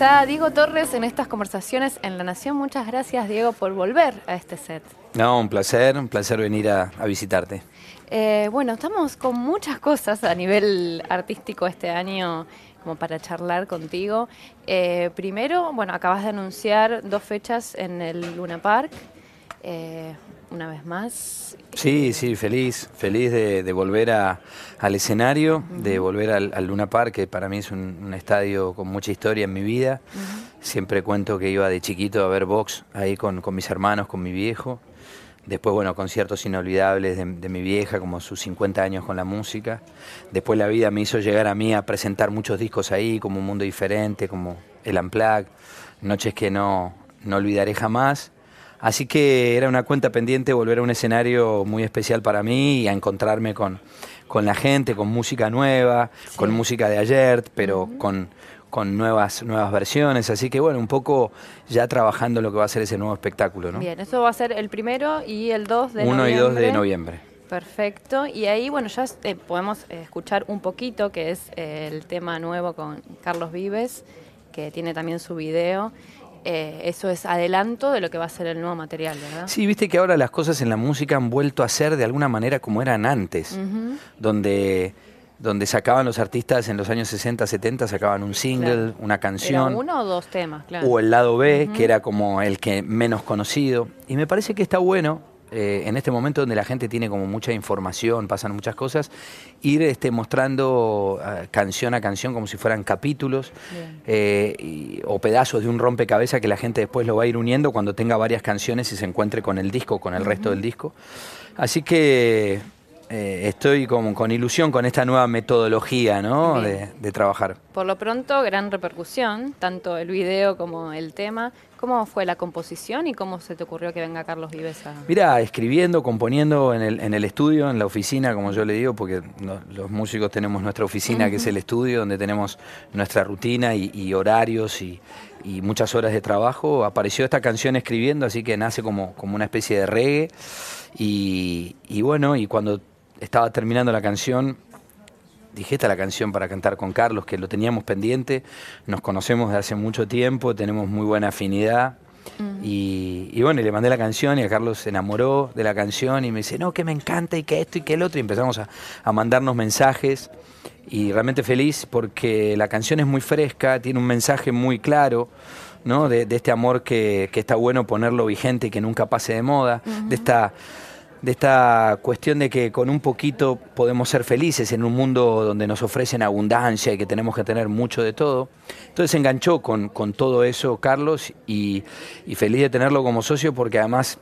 Está Diego Torres en estas conversaciones en La Nación. Muchas gracias, Diego, por volver a este set. No, un placer, un placer venir a, a visitarte. Eh, bueno, estamos con muchas cosas a nivel artístico este año como para charlar contigo. Eh, primero, bueno, acabas de anunciar dos fechas en el Luna Park. Eh, una vez más. Sí, sí, feliz, feliz de, de volver a, al escenario, de volver al, al, Luna Park, que para mí es un, un, estadio con mucha historia en mi vida. Uh -huh. Siempre cuento que iba de chiquito a ver box ahí con, con mis hermanos, con mi viejo. Después, bueno, conciertos inolvidables de, de, mi vieja, como sus 50 años con la música. Después la vida me hizo llegar a mí a presentar muchos discos ahí, como Un Mundo Diferente, como El Unplugged, Noches que no, no olvidaré jamás. Así que era una cuenta pendiente volver a un escenario muy especial para mí y a encontrarme con, con la gente, con música nueva, sí. con música de ayer, pero uh -huh. con, con nuevas, nuevas versiones. Así que bueno, un poco ya trabajando lo que va a ser ese nuevo espectáculo. ¿no? Bien, eso va a ser el primero y el 2 de 1 noviembre. 1 y 2 de noviembre. Perfecto. Y ahí, bueno, ya eh, podemos escuchar un poquito, que es eh, el tema nuevo con Carlos Vives, que tiene también su video. Eh, eso es adelanto de lo que va a ser el nuevo material, ¿verdad? Sí, viste que ahora las cosas en la música han vuelto a ser de alguna manera como eran antes, uh -huh. donde donde sacaban los artistas en los años 60, 70, sacaban un single, claro. una canción. ¿Era uno o dos temas, claro. O el lado B, uh -huh. que era como el que menos conocido. Y me parece que está bueno, eh, en este momento donde la gente tiene como mucha información, pasan muchas cosas, ir este, mostrando uh, canción a canción como si fueran capítulos eh, y, o pedazos de un rompecabezas que la gente después lo va a ir uniendo cuando tenga varias canciones y se encuentre con el disco, con el uh -huh. resto del disco. Así que eh, estoy con, con, ilusión con esta nueva metodología ¿no? de, de, trabajar. Por lo pronto, gran repercusión, tanto el video como el tema. ¿Cómo fue la composición y cómo se te ocurrió que venga Carlos Vives a...? Mira, escribiendo, componiendo en el, en el, estudio, en la oficina, como yo le digo, porque no, los músicos tenemos nuestra oficina, uh -huh. que es el estudio, donde tenemos nuestra rutina y, y horarios y, y, muchas horas de trabajo. Apareció esta canción escribiendo, así que nace como, como una especie de reggae. Y, y bueno, y cuando estaba terminando la canción, dije, esta es la canción para cantar con Carlos, que lo teníamos pendiente, nos conocemos de hace mucho tiempo, tenemos muy buena afinidad. Uh -huh. y, y, bueno, y le mandé la canción y a Carlos se enamoró de la canción y me dice, no, que me encanta y que esto y que el otro. Y empezamos a, a mandarnos mensajes y realmente feliz porque la canción es muy fresca, tiene un mensaje muy claro. ¿no? De, de este amor que, que, está bueno ponerlo vigente y que nunca pase de moda, uh -huh. de esta de esta cuestión de que con un poquito podemos ser felices en un mundo donde nos ofrecen abundancia y que tenemos que tener mucho de todo. Entonces se enganchó con, con todo eso Carlos y, y, feliz de tenerlo como socio porque además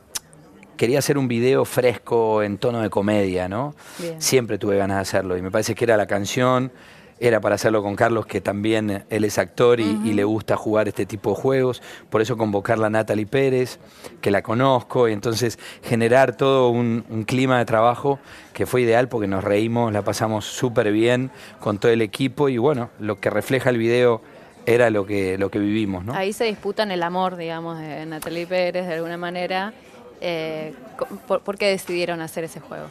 quería hacer un video fresco en tono de comedia, ¿no? Bien. Siempre tuve ganas de hacerlo y me parece que era la canción era para hacerlo con Carlos, que también él es actor y, uh -huh. y, le gusta jugar este tipo de juegos. Por eso convocarla a Natalie Pérez, que la conozco, y entonces generar todo un, un clima de trabajo que fue ideal porque nos reímos, la pasamos súper bien con todo el equipo y bueno, lo que refleja el video era lo que, lo que vivimos. ¿no? Ahí se disputan el amor, digamos, de Natalie Pérez de alguna manera. Eh, ¿por, ¿por, qué decidieron hacer ese juego?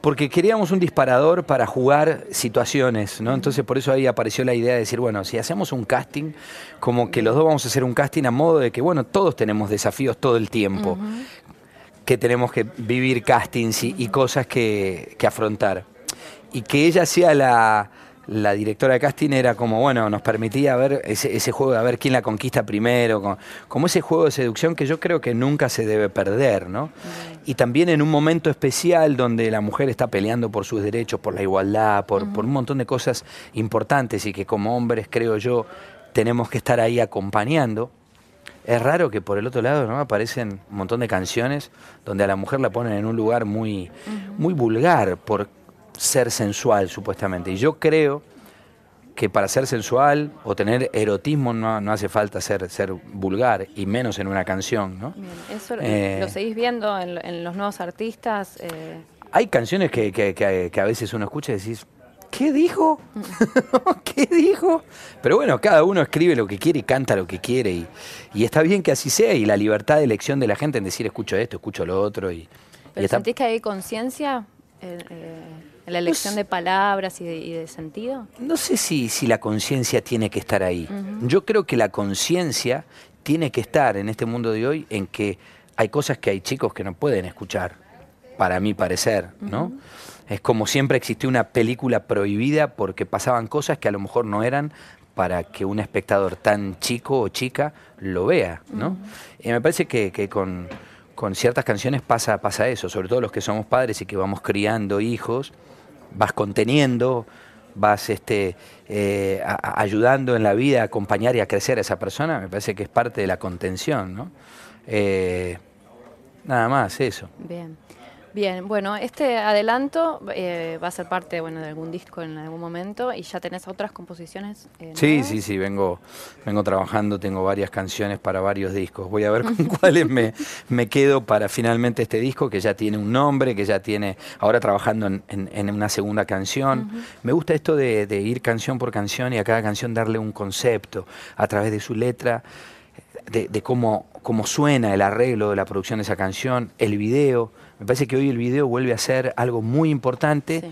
Porque queríamos un disparador para jugar situaciones, ¿no? Entonces por eso ahí apareció la idea de decir, bueno, si hacemos un casting, como que los dos vamos a hacer un casting a modo de que, bueno, todos tenemos desafíos todo el tiempo, uh -huh. que tenemos que vivir castings y, y cosas que, que afrontar. Y que ella sea la, la directora de casting era como, bueno, nos permitía ver ese, ese juego de ver quién la conquista primero, como, como, ese juego de seducción que yo creo que nunca se debe perder, ¿no? Y también en un momento especial donde la mujer está peleando por sus derechos, por la igualdad, por, un montón de cosas importantes y que como hombres, creo yo, tenemos que estar ahí acompañando. Es raro que por el otro lado ¿no? aparecen un montón de canciones donde a la mujer la ponen en un lugar muy, muy vulgar, por ser sensual, supuestamente. Y yo creo que para ser sensual o tener erotismo no, no hace falta ser, ser vulgar, y menos en una canción, ¿no? Bien, eso eh, lo seguís viendo en, en, los nuevos artistas. Eh, hay canciones que, que, que, a veces uno escucha y decís, ¿qué dijo? ¿Qué dijo? Pero bueno, cada uno escribe lo que quiere y canta lo que quiere y, y, está bien que así sea y la libertad de elección de la gente en decir escucho esto, escucho lo otro. Y, ¿Pero sentís que hay conciencia en, la elección de palabras y de, sentido? No sé si, si la conciencia tiene que estar ahí. Yo creo que la conciencia tiene que estar en este mundo de hoy en que hay cosas que hay chicos que no pueden escuchar, para mi parecer, ¿no? Es como siempre existió una película prohibida porque pasaban cosas que a lo mejor no eran para que un espectador tan chico o chica lo vea, ¿no? Y me parece que, con, ciertas canciones pasa, pasa eso, sobre todo los que somos padres y que vamos criando hijos, vas conteniendo, vas este, eh, ayudando en la vida a acompañar y a crecer a esa persona, me parece que es parte de la contención, ¿no? Eh, nada más, eso. Bien. Bien, bueno, este adelanto eh, va a ser parte bueno, de algún disco en algún momento y ya tenés otras composiciones. Eh, sí, sí, sí, vengo, vengo trabajando, tengo varias canciones para varios discos. Voy a ver con cuáles me, me quedo para finalmente este disco que ya tiene un nombre, que ya tiene, ahora trabajando en, en, una segunda canción. Me gusta esto de, de ir canción por canción y a cada canción darle un concepto a través de su letra de, cómo, cómo, suena el arreglo de la producción de esa canción, el video. Me parece que hoy el video vuelve a ser algo muy importante,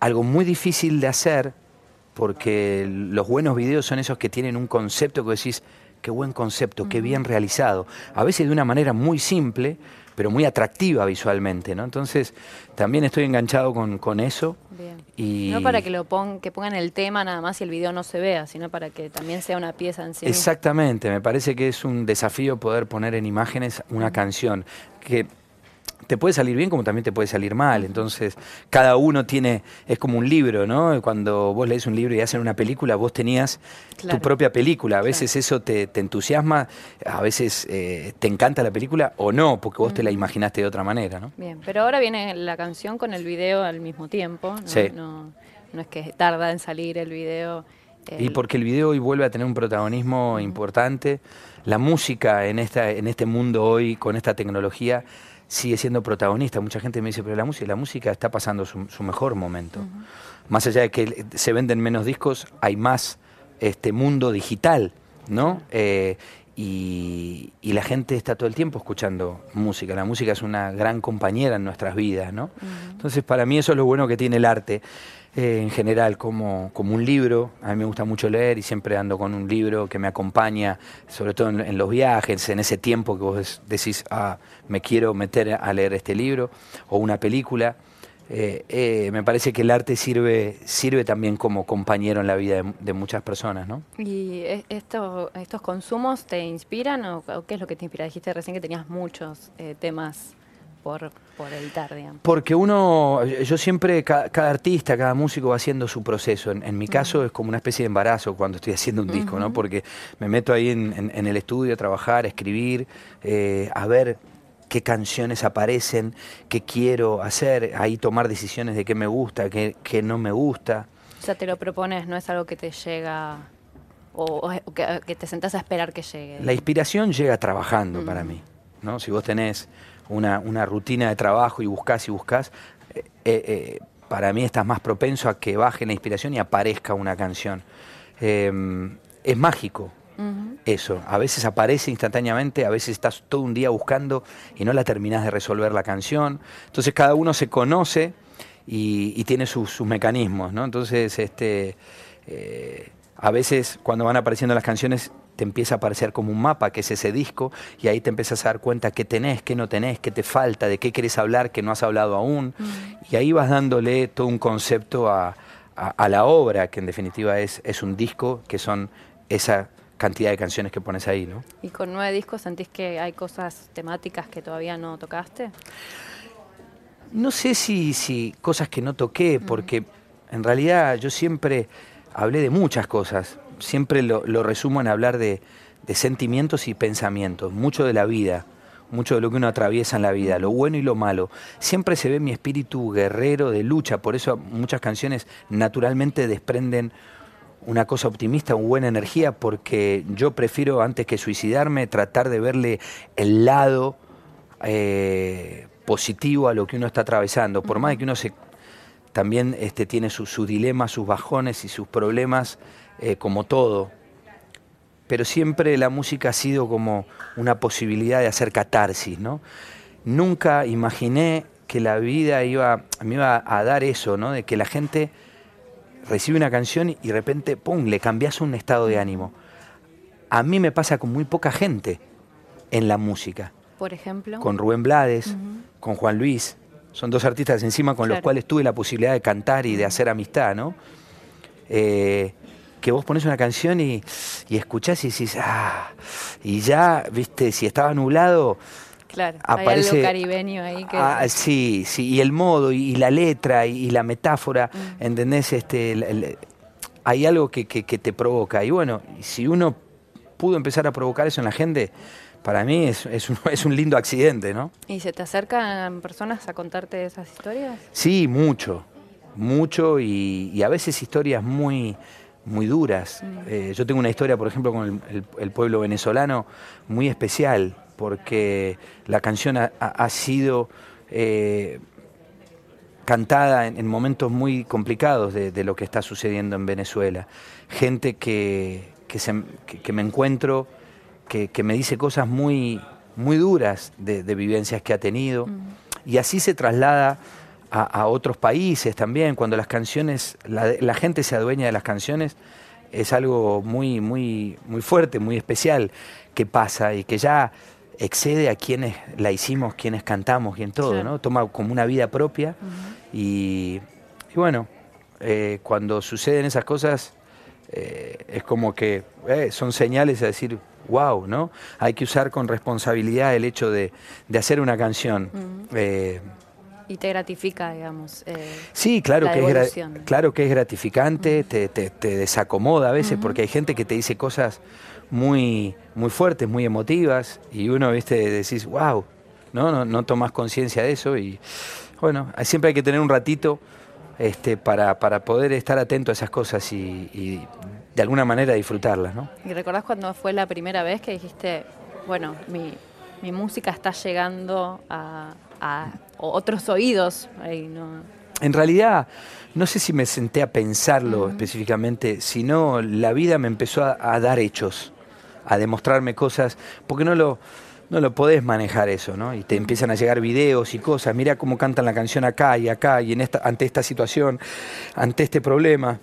algo muy difícil de hacer, porque los buenos videos son esos que tienen un concepto que decís, qué buen concepto, qué bien realizado. A veces de una manera muy simple, pero muy atractiva visualmente, ¿no? Entonces, también estoy enganchado con, con eso. Y... No para que lo que pongan el tema nada más y el video no se vea, sino para que también sea una pieza en sí. Exactamente, me parece que es un desafío poder poner en imágenes una canción que te puede salir bien como también te puede salir mal. Entonces, cada uno tiene, es como un libro, ¿no? Cuando vos lees un libro y hacen una película, vos tenías tu propia película. A veces eso te, entusiasma, a veces eh, te encanta la película o no, porque vos te la imaginaste de otra manera, ¿no? Bien, pero ahora viene la canción con el video al mismo tiempo, ¿no? Sí. No, es que tarda en salir el video. Y porque el video hoy vuelve a tener un protagonismo importante. La música en, esta, en este mundo hoy, con esta tecnología, sigue siendo protagonista. Mucha gente me dice, pero la música, la música está pasando su, mejor momento. Más allá de que se venden menos discos, hay más este mundo digital, ¿no? Eh, y, la gente está todo el tiempo escuchando música. La música es una gran compañera en nuestras vidas, ¿no? Entonces, para mí eso es lo bueno que tiene el arte. Eh, en general como, como un libro. A mí me gusta mucho leer y siempre ando con un libro que me acompaña, sobre todo en, los viajes, en ese tiempo que vos decís, ah, me quiero meter a leer este libro, o una película. Eh, eh, me parece que el arte sirve, sirve también como compañero en la vida de, muchas personas, ¿no? ¿Y esto, estos consumos te inspiran o, qué es lo que te inspira? Dijiste recién que tenías muchos temas por, por editar, digamos? Porque uno, yo siempre, cada, artista, cada músico va haciendo su proceso. En, mi caso es como una especie de embarazo cuando estoy haciendo un disco, ¿no? Porque me meto ahí en, el estudio a trabajar, a escribir, eh, a ver qué canciones aparecen, qué quiero hacer, ahí tomar decisiones de qué me gusta, qué, qué no me gusta. O sea, te lo propones, no es algo que te llega o, que, te sentás a esperar que llegue. La inspiración llega trabajando para mí, ¿no? Si vos tenés una, una rutina de trabajo y buscas y buscas, eh, eh, para mí estás más propenso a que baje la inspiración y aparezca una canción. Em, es mágico eso. A veces aparece instantáneamente, a veces estás todo un día buscando y no la terminás de resolver la canción. Entonces cada uno se conoce y, tiene sus, mecanismos, ¿no? Entonces, este, eh, a veces cuando van apareciendo las canciones te empieza a aparecer como un mapa, que es ese disco, y ahí te empiezas a dar cuenta qué tenés, qué no tenés, qué te falta, de qué querés hablar, que no has hablado aún. Mm. Y ahí vas dándole todo un concepto a, la obra, que en definitiva es, es un disco, que son esa cantidad de canciones que pones ahí, ¿no? ¿Y con nueve discos sentís que hay cosas temáticas que todavía no tocaste? No sé si, si cosas que no toqué, mm. porque en realidad yo siempre hablé de muchas cosas siempre lo, resumo en hablar de, sentimientos y pensamientos, mucho de la vida, mucho de lo que uno atraviesa en la vida, lo bueno y lo malo. Siempre se ve mi espíritu guerrero de lucha, por eso muchas canciones naturalmente desprenden una cosa optimista, una buena energía, porque yo prefiero antes que suicidarme tratar de verle el lado eh, positivo a lo que uno está atravesando. Por más de que uno se, también este, tiene sus dilemas, sus bajones y sus problemas, eh, como todo. Pero siempre la música ha sido como una posibilidad de hacer catarsis, ¿no? Nunca imaginé que la vida iba, me iba a dar eso, ¿no? De que la gente recibe una canción y de repente, ¡pum!, le cambias un estado de ánimo. A mí me pasa con muy poca gente en la música. Por ejemplo. Con Rubén Blades, con Juan Luis. Son dos artistas encima con los cuales tuve la posibilidad de cantar y de hacer amistad, ¿no? Eh, que vos pones una canción y, y escuchás y decís, ah, y ya, viste, si estaba nublado, Claro, aparece, hay algo caribeño ahí que... Ah, sí, sí, y el modo, y, la letra, y, la metáfora, mm. ¿entendés? Este, hay algo que, que, te provoca. Y bueno, si uno pudo empezar a provocar eso en la gente, para mí es, es, un, es, un, lindo accidente, ¿no? ¿Y se te acercan personas a contarte esas historias? Sí, mucho, mucho, y, a veces historias muy muy duras. Eh, yo tengo una historia, por ejemplo, con el pueblo venezolano muy especial porque la canción ha, sido eh, cantada en, momentos muy complicados de, lo que está sucediendo en Venezuela. Gente que, me encuentro, que, me dice cosas muy, muy duras de, vivencias que ha tenido. Y así se traslada a, otros países también, cuando las canciones, la, la gente se adueña de las canciones, es algo muy, muy, muy fuerte, muy especial que pasa y que ya excede a quienes la hicimos, quienes cantamos y en todo, ¿no? Toma como una vida propia y, bueno, eh, cuando suceden esas cosas eh, es como que eh, son señales a decir, wow, ¿no? Hay que usar con responsabilidad el hecho de, hacer una canción. Y te gratifica, digamos. sí, claro que, es claro que es gratificante, te, desacomoda a veces, porque hay gente que te dice cosas muy, muy fuertes, muy emotivas, y uno, viste, decís, wow, ¿no? No, no tomas conciencia de eso y bueno, siempre hay que tener un ratito este, para, para poder estar atento a esas cosas y, de alguna manera disfrutarlas, ¿no? ¿Y recordás cuando fue la primera vez que dijiste, bueno, mi, mi música está llegando a, a otros oídos? En realidad, no sé si me senté a pensarlo específicamente, sino la vida me empezó a dar hechos a demostrarme cosas, porque no lo, no lo podés manejar eso, ¿no? Y te empiezan a llegar videos y cosas, mira cómo cantan la canción acá y acá, y en esta, ante esta situación, ante este problema.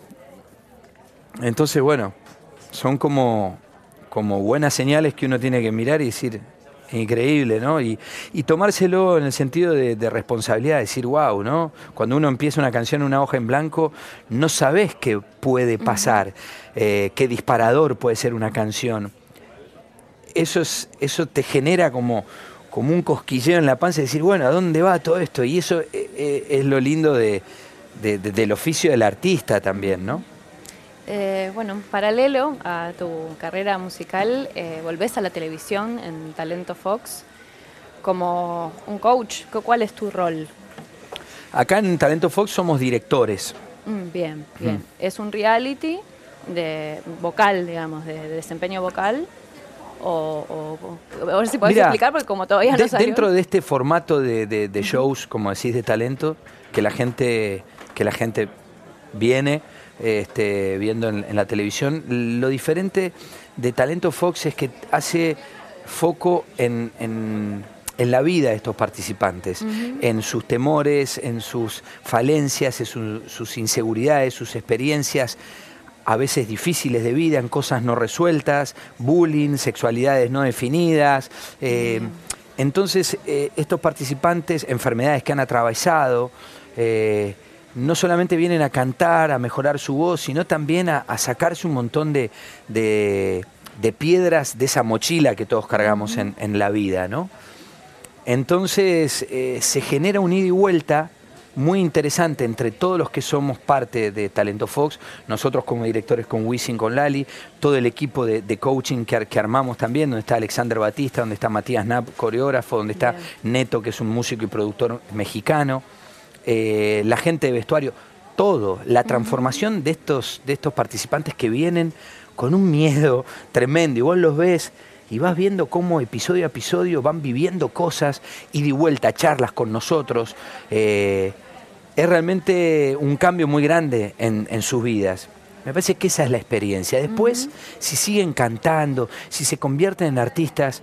Entonces, bueno, son como, como buenas señales que uno tiene que mirar y decir, increíble, ¿no? Y, tomárselo en el sentido de, responsabilidad, decir, wow, ¿no? Cuando uno empieza una canción en una hoja en blanco, no sabes qué puede pasar, eh, qué disparador puede ser una canción eso, es, eso te genera como, como un cosquilleo en la panza y decir, bueno, ¿a dónde va todo esto? Y eso eh, eh, es lo lindo de, del oficio del artista también, ¿no? Eh, bueno, paralelo a tu carrera musical, volvés a la televisión en Talento Fox como un coach. ¿Cuál es tu rol? Acá en Talento Fox somos directores. Mm, bien, bien. Mm. Es un reality de vocal, digamos, de desempeño vocal. O, a ver si podés explicar, porque como todavía no Dentro de este formato de, shows, como decís, de talento, que la gente, que la gente viene este, viendo en, la televisión, lo diferente de Talento Fox es que hace foco en, en, la vida de estos participantes, en sus temores, en sus falencias, en sus inseguridades, sus experiencias a veces difíciles de vida, en cosas no resueltas, bullying, sexualidades no definidas. Eh, entonces, eh, estos participantes, enfermedades que han atravesado, eh, no solamente vienen a cantar, a mejorar su voz, sino también a, sacarse un montón de, de, piedras de esa mochila que todos cargamos en, en la vida, ¿no? Entonces, se genera un ida y vuelta muy interesante entre todos los que somos parte de Talento Fox, nosotros como directores con Wisin, con Lali, todo el equipo de, coaching que, que, armamos también, donde está Alexander Batista, donde está Matías Knapp, coreógrafo, donde está Neto, que es un músico y productor mexicano, eh, la gente de vestuario, todo, la transformación de estos, de estos participantes que vienen con un miedo tremendo, y vos los ves y vas viendo cómo episodio a episodio van viviendo cosas y de vuelta charlas con nosotros. Eh, es realmente un cambio muy grande en, sus vidas. Me parece que esa es la experiencia. Después, si siguen cantando, si se convierten en artistas,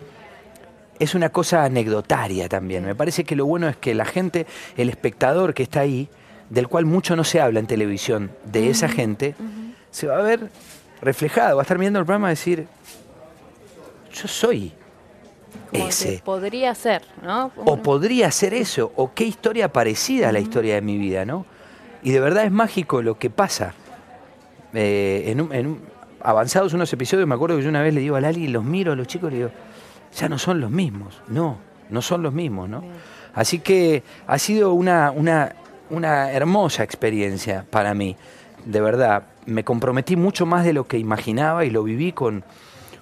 es una cosa anecdotaria también. Me parece que lo bueno es que la gente, el espectador que está ahí, del cual mucho no se habla en televisión, de esa gente, se va a ver reflejado, va a estar viendo el programa y decir, yo soy ese. podría ser, ¿no? O podría ser eso, o qué historia parecida a la historia de mi vida, ¿no? Y de verdad es mágico lo que pasa. Eh, en, avanzados unos episodios, me acuerdo que yo una vez le digo a Lali, los miro a los chicos y le digo, ya no son los mismos. No, no son los mismos, ¿no? Así que ha sido una, una, una hermosa experiencia para mí, de verdad. Me comprometí mucho más de lo que imaginaba y lo viví con,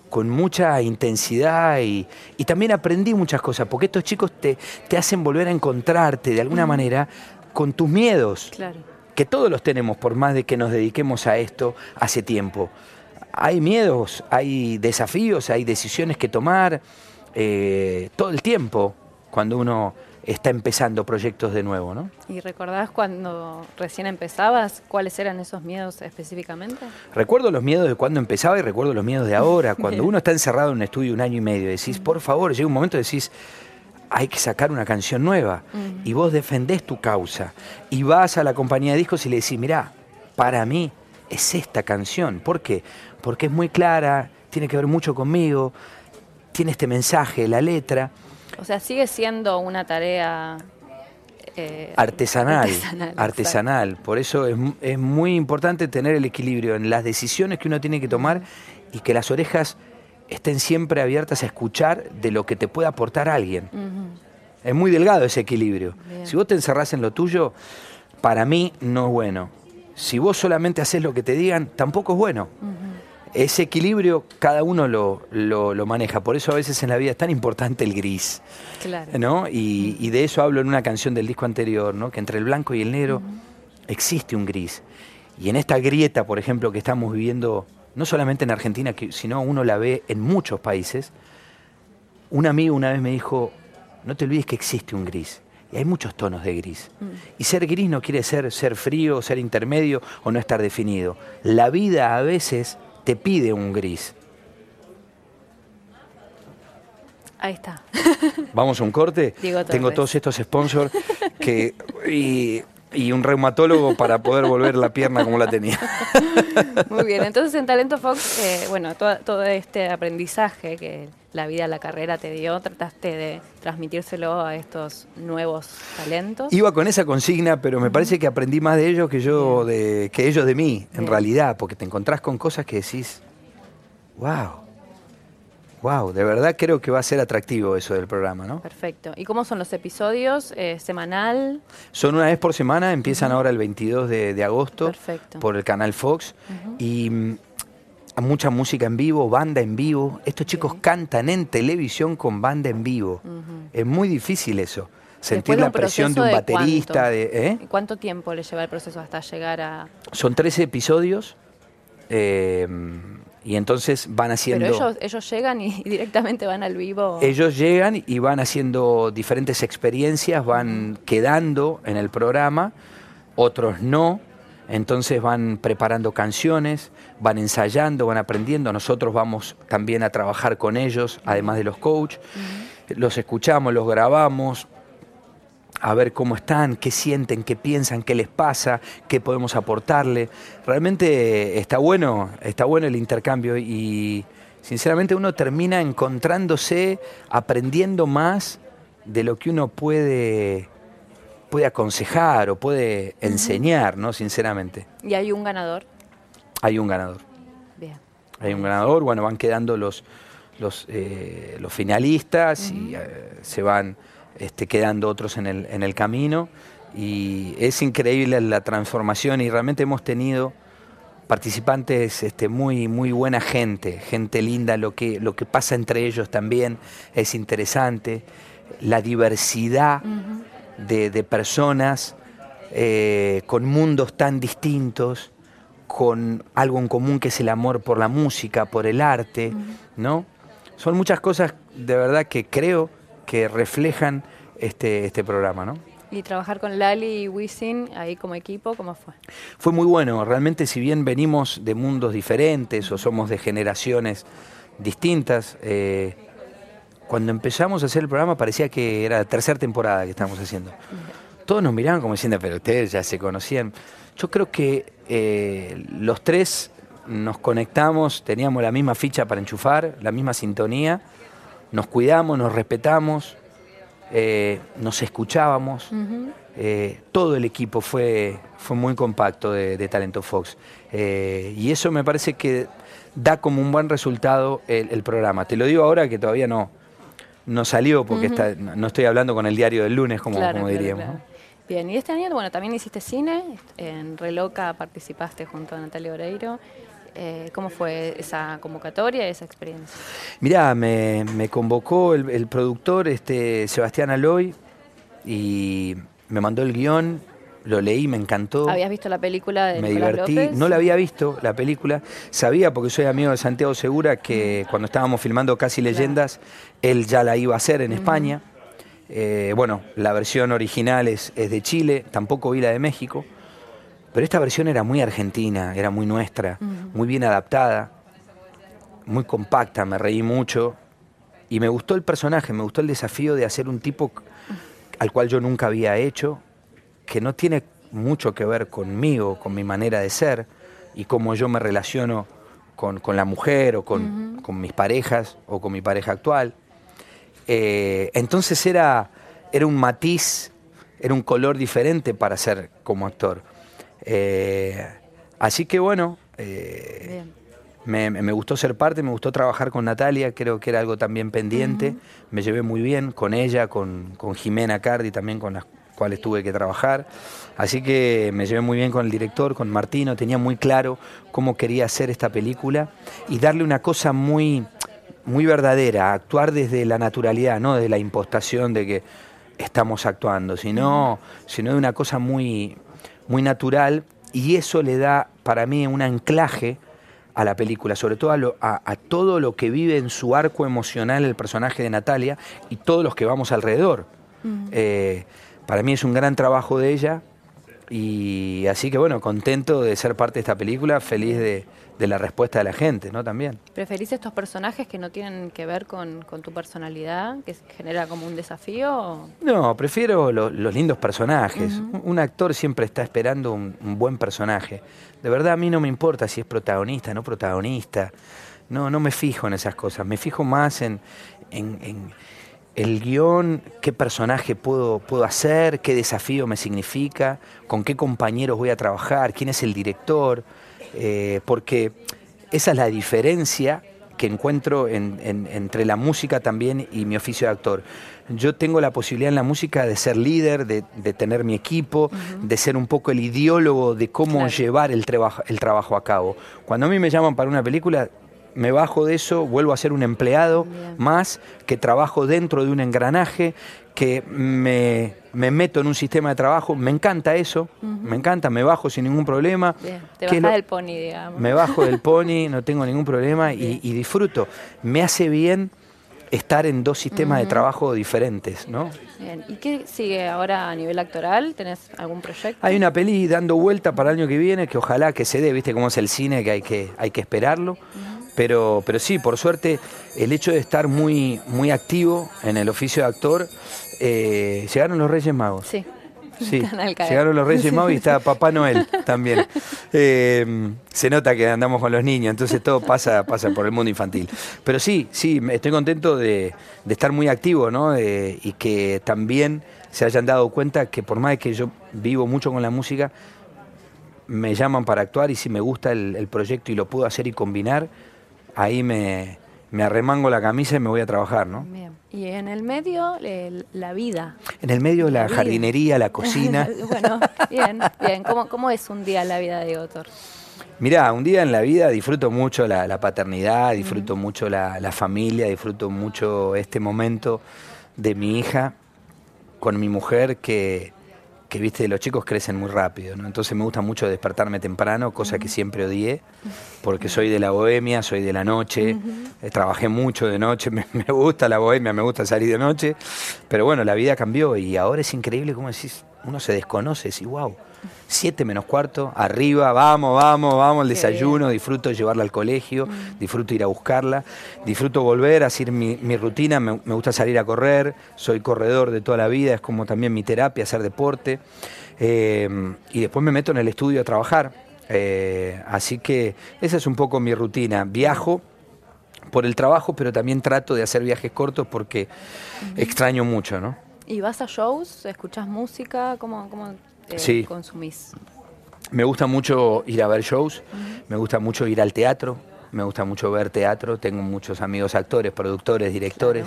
con mucha intensidad y, también aprendí muchas cosas, porque estos chicos te, te hacen volver a encontrarte de alguna manera con tus miedos, que todos los tenemos por más de que nos dediquemos a esto hace tiempo. Hay miedos, hay desafíos, hay decisiones que tomar eh, todo el tiempo cuando uno está empezando proyectos de nuevo, ¿no? ¿Y recordás cuando recién empezabas cuáles eran esos miedos específicamente? Recuerdo los miedos de cuando empezaba y recuerdo los miedos de ahora. Cuando uno está encerrado en un estudio un año y medio, decís, por favor, llega un momento decís, hay que sacar una canción nueva. Y vos defendés tu causa. Y vas a la compañía de discos y le decís, mirá, para mí es esta canción. ¿Por qué? Porque es muy clara, tiene que ver mucho conmigo, tiene este mensaje, la letra. O sea, sigue siendo una tarea eh, artesanal, artesanal, Por eso es, muy importante tener el equilibrio en las decisiones que uno tiene que tomar y que las orejas estén siempre abiertas a escuchar de lo que te puede aportar alguien. Es muy delgado ese equilibrio. Si vos te encerrás en lo tuyo, para mí no es bueno. Si vos solamente haces lo que te digan, tampoco es bueno ese equilibrio cada uno lo, lo, maneja. Por eso a veces en la vida es tan importante el gris. ¿no? Y, de eso hablo en una canción del disco anterior, ¿no? que entre el blanco y el negro existe un gris. Y en esta grieta, por ejemplo, que estamos viviendo, no solamente en Argentina, sino uno la ve en muchos países, un amigo una vez me dijo, no te olvides que existe un gris. Y hay muchos tonos de gris. Mm. Y ser gris no quiere ser ser frío, ser intermedio o no estar definido. La vida a veces te pide un gris. Ahí está. Vamos a un corte. Tengo todos estos sponsors que y, un reumatólogo para poder volver la pierna como la tenía. Muy bien, entonces en Talento Fox, eh, bueno, todo, este aprendizaje que la vida, la carrera te dio, trataste de transmitírselo a estos nuevos talentos. Iba con esa consigna, pero me parece que aprendí más de ellos que yo de que ellos de mí, en realidad, porque te encontrás con cosas que decís, wow. Wow, de verdad creo que va a ser atractivo eso del programa, ¿no? Perfecto. ¿Y cómo son los episodios? Eh, ¿Semanal? Son una vez por semana, empiezan ahora el 22 de, agosto por el canal Fox. Y mm, mucha música en vivo, banda en vivo. Estos chicos cantan en televisión con banda en vivo. Es muy difícil eso. Sentir la presión de un baterista. Cuánto, de, ¿eh? ¿Cuánto tiempo le lleva el proceso hasta llegar a...? Son 13 episodios. Eh, y entonces van haciendo... Pero ellos, llegan y directamente van al vivo. Ellos llegan y van haciendo diferentes experiencias, van quedando en el programa, otros no. Entonces van preparando canciones, van ensayando, van aprendiendo. Nosotros vamos también a trabajar con ellos, además de los coaches. Los escuchamos, los grabamos, a ver cómo están, qué sienten, qué piensan, qué les pasa, qué podemos aportarle. Realmente está bueno, está bueno el intercambio y sinceramente uno termina encontrándose, aprendiendo más de lo que uno puede puede aconsejar o puede enseñar, ¿no? Sinceramente. ¿Y hay un ganador? Hay un ganador. Bien. Hay un ganador, bueno, van quedando los, los, eh, los finalistas y eh, se van este, quedando otros en el, en el camino. Y es increíble la transformación y realmente hemos tenido participantes este, muy, muy buena gente, gente linda, lo que, lo que pasa entre ellos también es interesante, la diversidad de, personas eh, con mundos tan distintos, con algo en común que es el amor por la música, por el arte, ¿no? son muchas cosas de verdad que creo que reflejan este, este programa, ¿no? Y trabajar con Lali y Wisin ahí como equipo, ¿cómo fue? Fue muy bueno, realmente si bien venimos de mundos diferentes o somos de generaciones distintas, eh, cuando empezamos a hacer el programa parecía que era la tercera temporada que estábamos haciendo. Todos nos miraban como diciendo, pero ustedes ya se conocían. Yo creo que eh, los tres nos conectamos, teníamos la misma ficha para enchufar, la misma sintonía, nos cuidamos, nos respetamos, eh, nos escuchábamos. Eh, todo el equipo fue, fue muy compacto de, Talento Fox. Y eso me parece que da como un buen resultado el, programa. Te lo digo ahora que todavía no, no salió, porque no estoy hablando con el diario del lunes, como, como diríamos. Bien, y este año, bueno, también hiciste cine, en Reloca participaste junto a Natalia Oreiro. Eh, ¿Cómo fue esa convocatoria, esa experiencia? Mirá, me, convocó el, productor este, Sebastián Aloy y me mandó el guion, lo leí, me encantó. ¿Habías visto la película de Me divertí, no la había visto, la película. Sabía, porque soy amigo de Santiago Segura, que cuando estábamos filmando Casi Leyendas, él ya la iba a hacer en España. Eh, bueno, la versión original es, es de Chile, tampoco vi la de México. Pero esta versión era muy argentina, era muy nuestra, muy bien adaptada, muy compacta, me reí mucho. Y me gustó el personaje, me gustó el desafío de hacer un tipo al cual yo nunca había hecho, que no tiene mucho que ver conmigo, con mi manera de ser y cómo yo me relaciono con, la mujer o con, mis parejas o con mi pareja actual. Eh, entonces era, era un matiz, era un color diferente para ser como actor. Eh, así que bueno, eh, me, gustó ser parte, me gustó trabajar con Natalia, creo que era algo también pendiente, me llevé muy bien con ella, con, Jimena Cardi también con las cuales tuve que trabajar. Así que me llevé muy bien con el director, con Martino, tenía muy claro cómo quería hacer esta película y darle una cosa muy, muy verdadera, actuar desde la naturalidad, no de la impostación de que estamos actuando, sino, sino de una cosa muy, muy natural y eso le da para mí un anclaje a la película, sobre todo a, todo lo que vive en su arco emocional el personaje de Natalia y todos los que vamos alrededor. Eh, para mí es un gran trabajo de ella y así que bueno, contento de ser parte de esta película, feliz de, de la respuesta de la gente, ¿no? También. ¿Preferís estos personajes que no tienen que ver con, tu personalidad, que genera como un desafío? No, prefiero los lindos personajes. Un actor siempre está esperando un, buen personaje. De verdad a mí no me importa si es protagonista, no protagonista. No, no me fijo en esas cosas. Me fijo más en, en, el guion, qué personaje puedo, puedo hacer, qué desafío me significa, con qué compañeros voy a trabajar, quién es el director. Eh, porque esa es la diferencia que encuentro entre la música también y mi oficio de actor. Yo tengo la posibilidad en la música de ser líder, de, tener mi equipo, de ser un poco el ideólogo de cómo llevar el, el trabajo a cabo. Cuando a mí me llaman para una película, me bajo de eso, vuelvo a ser un empleado más que trabajo dentro de un engranaje, que me, meto en un sistema de trabajo, me encanta eso, me encanta, me bajo sin ningún problema. te bajas del pony, digamos. Me bajo del pony, no tengo ningún problema y, disfruto. Me hace bien estar en dos sistemas de trabajo diferentes, ¿no? Bien. ¿Y qué sigue ahora a nivel actoral? ¿Tenés algún proyecto? Hay una peli dando vuelta para el año que viene que ojalá que se dé, viste cómo es el cine, que hay que, hay que esperarlo. Pero, pero sí, por suerte, el hecho de estar muy, muy activo en el oficio de actor, eh, llegaron los Reyes Magos. Sí. Sí, llegaron los Reyes Magos y está Papá Noel también. Eh, se nota que andamos con los niños, entonces todo pasa, pasa por el mundo infantil. Pero sí, sí, estoy contento de, estar muy activo, ¿no? y que también se hayan dado cuenta que por más que yo vivo mucho con la música, me llaman para actuar y si me gusta el proyecto y lo puedo hacer y combinar, ahí me, arremango la camisa y me voy a trabajar, ¿no? Bien. Y en el medio, la vida. En el medio, la, jardinería, la cocina. bueno, bien, bien. ¿Cómo, es un día en la vida de Otor? Mirá, un día en la vida disfruto mucho la, paternidad, disfruto mucho la, la, familia, disfruto mucho este momento de mi hija con mi mujer que, que viste, los chicos crecen muy rápido, ¿no? Entonces me gusta mucho despertarme temprano, cosa que siempre odié, porque soy de la bohemia, soy de la noche, eh, trabajé mucho de noche, me, me, gusta la bohemia, me gusta salir de noche, pero bueno, la vida cambió y ahora es increíble cómo decís, uno se desconoce, decís, wow, siete menos cuarto, arriba, vamos, vamos, vamos, el desayuno, disfruto llevarla al colegio, mm. disfruto ir a buscarla, disfruto volver, hacer mi, mi rutina, me, me, gusta salir a correr, soy corredor de toda la vida, es como también mi terapia, hacer deporte, eh, y después me meto en el estudio a trabajar, eh, así que esa es un poco mi rutina, viajo por el trabajo, pero también trato de hacer viajes cortos porque extraño mucho, ¿no? ¿Y vas a shows? ¿Escuchas música? ¿Cómo, cómo te Sí. consumís? Me gusta mucho ir a ver shows, me gusta mucho ir al teatro, me gusta mucho ver teatro, tengo muchos amigos actores, productores, directores.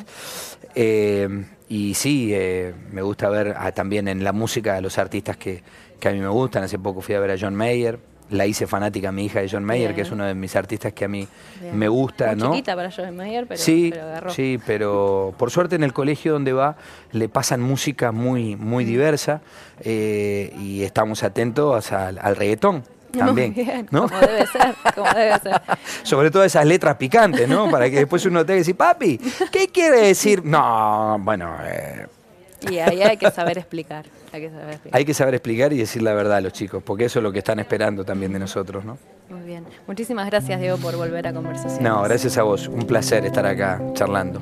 Eh, y sí, eh, me gusta ver ah, también en la música a los artistas que, que a mí me gustan. Hace poco fui a ver a John Mayer, la hice fanática a mi hija de John Mayer, Bien. que es uno de mis artistas que a mí Bien. me gusta, Muy ¿no? chiquita para Joe Mayer, pero, sí, pero agarró. sí, pero por suerte en el colegio donde va le pasan música muy, muy diversa eh, y estamos atentos al, al reggaetón también, bien, ¿no? como debe ser, como debe ser. Sobre todo esas letras picantes, ¿no? Para que después uno tenga que decir, papi, ¿qué quiere decir? No, bueno, eh, Y ahí hay que saber explicar. Hay que saber explicar. hay que saber explicar y decir la verdad a los chicos, porque eso es lo que están esperando también de nosotros, ¿no? Muy bien. Muchísimas gracias, Diego, por volver a conversación. No, gracias a vos, un placer estar acá charlando.